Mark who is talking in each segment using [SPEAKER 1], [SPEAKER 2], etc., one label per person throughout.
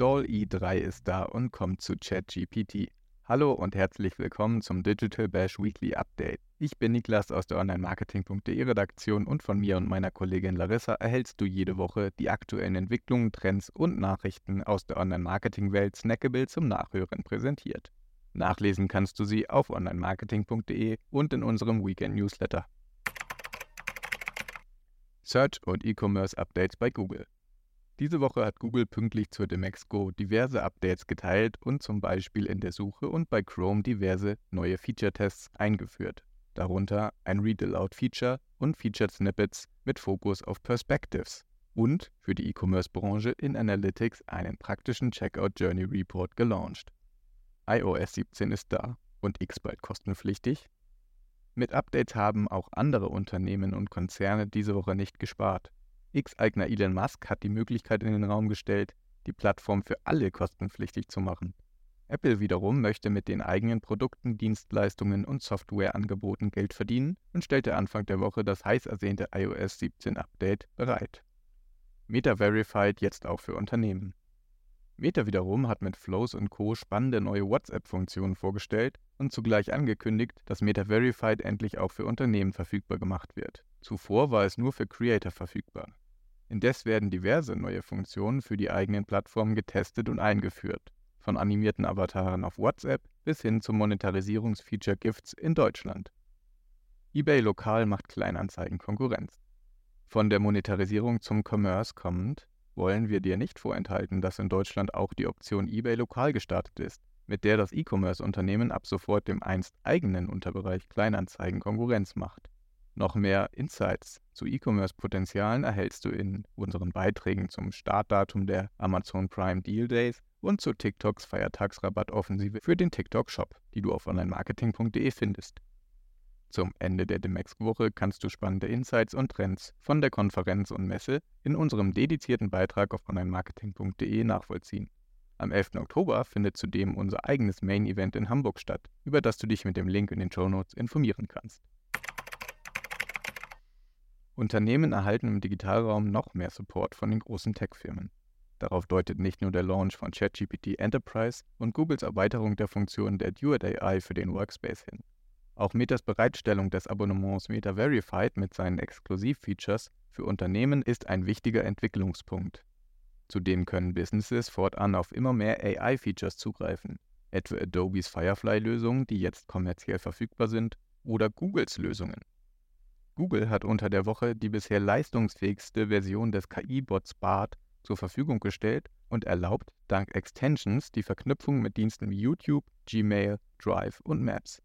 [SPEAKER 1] DALL-E 3 ist da und kommt zu ChatGPT. Hallo und herzlich willkommen zum Digital Bash Weekly Update. Ich bin Niklas aus der Online-Marketing.de Redaktion und von mir und meiner Kollegin Larissa erhältst du jede Woche die aktuellen Entwicklungen, Trends und Nachrichten aus der Online-Marketing-Welt snackable zum Nachhören präsentiert. Nachlesen kannst du sie auf online-marketing.de und in unserem Weekend-Newsletter. Search und E-Commerce Updates bei Google. Diese Woche hat Google pünktlich zur Demexco diverse Updates geteilt und zum Beispiel in der Suche und bei Chrome diverse neue Feature-Tests eingeführt darunter ein Read-Aloud-Feature und Featured Snippets mit Fokus auf Perspectives und für die E-Commerce-Branche in Analytics einen praktischen Checkout Journey Report gelauncht. iOS 17 ist da und X bald kostenpflichtig. Mit Updates haben auch andere Unternehmen und Konzerne diese Woche nicht gespart. X-Eigner Elon Musk hat die Möglichkeit in den Raum gestellt, die Plattform für alle kostenpflichtig zu machen. Apple wiederum möchte mit den eigenen Produkten, Dienstleistungen und Softwareangeboten Geld verdienen und stellte Anfang der Woche das heiß ersehnte iOS 17 Update bereit. Meta Verified jetzt auch für Unternehmen. Meta wiederum hat mit Flows und Co. spannende neue WhatsApp-Funktionen vorgestellt und zugleich angekündigt, dass Meta Verified endlich auch für Unternehmen verfügbar gemacht wird. Zuvor war es nur für Creator verfügbar. Indes werden diverse neue Funktionen für die eigenen Plattformen getestet und eingeführt von animierten Avataren auf WhatsApp bis hin zum Monetarisierungsfeature Gifts in Deutschland. eBay Lokal macht Kleinanzeigen Konkurrenz. Von der Monetarisierung zum Commerce kommend, wollen wir dir nicht vorenthalten, dass in Deutschland auch die Option eBay Lokal gestartet ist, mit der das E-Commerce-Unternehmen ab sofort dem einst eigenen Unterbereich Kleinanzeigen Konkurrenz macht. Noch mehr Insights zu E-Commerce-Potenzialen erhältst du in unseren Beiträgen zum Startdatum der Amazon Prime Deal Days und zu TikToks Feiertagsrabattoffensive für den TikTok-Shop, die du auf onlinemarketing.de findest. Zum Ende der Demex-Woche kannst du spannende Insights und Trends von der Konferenz und Messe in unserem dedizierten Beitrag auf onlinemarketing.de nachvollziehen. Am 11. Oktober findet zudem unser eigenes Main-Event in Hamburg statt, über das du dich mit dem Link in den Show Notes informieren kannst. Unternehmen erhalten im Digitalraum noch mehr Support von den großen Tech-Firmen. Darauf deutet nicht nur der Launch von ChatGPT Enterprise und Googles Erweiterung der Funktion der Duet AI für den Workspace hin. Auch Metas Bereitstellung des Abonnements Meta Verified mit seinen Exklusivfeatures für Unternehmen ist ein wichtiger Entwicklungspunkt. Zudem können Businesses fortan auf immer mehr AI-Features zugreifen, etwa Adobes Firefly-Lösungen, die jetzt kommerziell verfügbar sind, oder Googles Lösungen. Google hat unter der Woche die bisher leistungsfähigste Version des KI-Bots BART zur Verfügung gestellt und erlaubt dank Extensions die Verknüpfung mit Diensten wie YouTube, Gmail, Drive und Maps.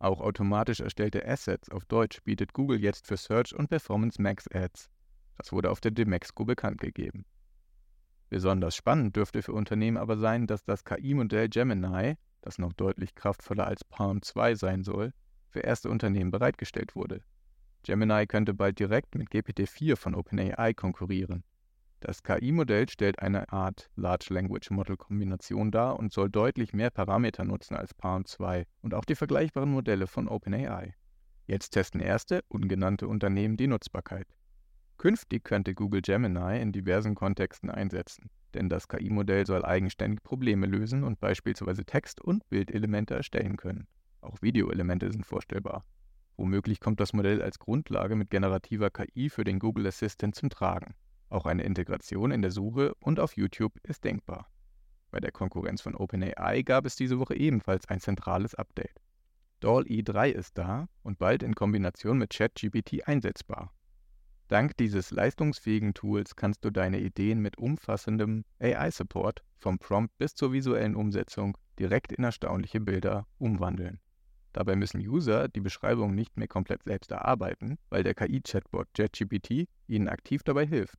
[SPEAKER 1] Auch automatisch erstellte Assets auf Deutsch bietet Google jetzt für Search und Performance Max Ads. Das wurde auf der Demexco bekannt gegeben. Besonders spannend dürfte für Unternehmen aber sein, dass das KI-Modell Gemini, das noch deutlich kraftvoller als Palm 2 sein soll, für erste Unternehmen bereitgestellt wurde. Gemini könnte bald direkt mit GPT-4 von OpenAI konkurrieren. Das KI-Modell stellt eine Art Large Language Model Kombination dar und soll deutlich mehr Parameter nutzen als Palm 2 und auch die vergleichbaren Modelle von OpenAI. Jetzt testen erste, ungenannte Unternehmen die Nutzbarkeit. Künftig könnte Google Gemini in diversen Kontexten einsetzen, denn das KI-Modell soll eigenständig Probleme lösen und beispielsweise Text- und Bildelemente erstellen können. Auch Videoelemente sind vorstellbar. Womöglich kommt das Modell als Grundlage mit generativer KI für den Google Assistant zum Tragen. Auch eine Integration in der Suche und auf YouTube ist denkbar. Bei der Konkurrenz von OpenAI gab es diese Woche ebenfalls ein zentrales Update. DALL-E 3 ist da und bald in Kombination mit ChatGPT einsetzbar. Dank dieses leistungsfähigen Tools kannst du deine Ideen mit umfassendem AI-Support vom Prompt bis zur visuellen Umsetzung direkt in erstaunliche Bilder umwandeln. Dabei müssen User die Beschreibung nicht mehr komplett selbst erarbeiten, weil der KI-Chatbot JetGPT ihnen aktiv dabei hilft.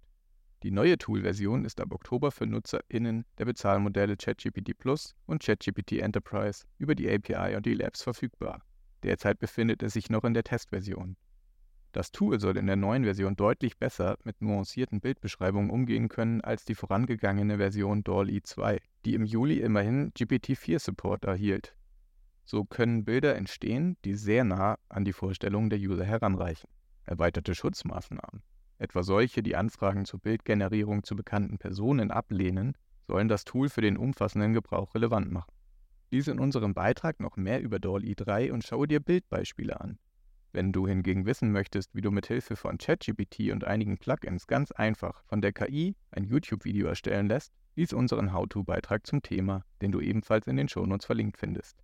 [SPEAKER 1] Die neue Tool-Version ist ab Oktober für NutzerInnen der Bezahlmodelle ChatGPT Plus und ChatGPT Enterprise über die API und die Labs verfügbar. Derzeit befindet es sich noch in der Testversion. Das Tool soll in der neuen Version deutlich besser mit nuancierten Bildbeschreibungen umgehen können als die vorangegangene Version DALL-E 2, die im Juli immerhin GPT-4-Support erhielt. So können Bilder entstehen, die sehr nah an die Vorstellungen der User heranreichen. Erweiterte Schutzmaßnahmen etwa solche, die Anfragen zur Bildgenerierung zu bekannten Personen ablehnen, sollen das Tool für den umfassenden Gebrauch relevant machen. Lies in unserem Beitrag noch mehr über DALL E3 und schaue dir Bildbeispiele an. Wenn du hingegen wissen möchtest, wie du mit Hilfe von ChatGPT und einigen Plugins ganz einfach von der KI ein YouTube-Video erstellen lässt, lies unseren How-To-Beitrag zum Thema, den du ebenfalls in den Shownotes verlinkt findest.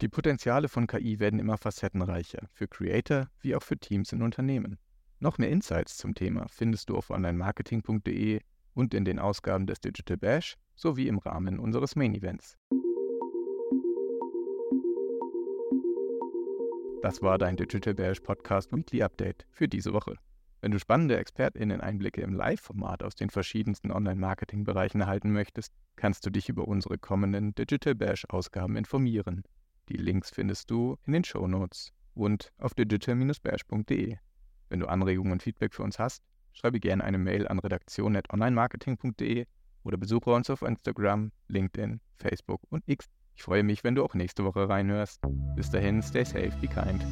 [SPEAKER 1] Die Potenziale von KI werden immer facettenreicher, für Creator wie auch für Teams in Unternehmen. Noch mehr Insights zum Thema findest du auf onlinemarketing.de und in den Ausgaben des Digital Bash sowie im Rahmen unseres Main Events. Das war dein Digital Bash Podcast Weekly Update für diese Woche. Wenn du spannende ExpertInnen-Einblicke im Live-Format aus den verschiedensten Online-Marketing-Bereichen erhalten möchtest, kannst du dich über unsere kommenden Digital Bash-Ausgaben informieren. Die Links findest du in den Show Notes und auf digital-bash.de. Wenn du Anregungen und Feedback für uns hast, schreibe gerne eine Mail an redaktion.onlinemarketing.de oder besuche uns auf Instagram, LinkedIn, Facebook und X. Ich freue mich, wenn du auch nächste Woche reinhörst. Bis dahin, stay safe, be kind.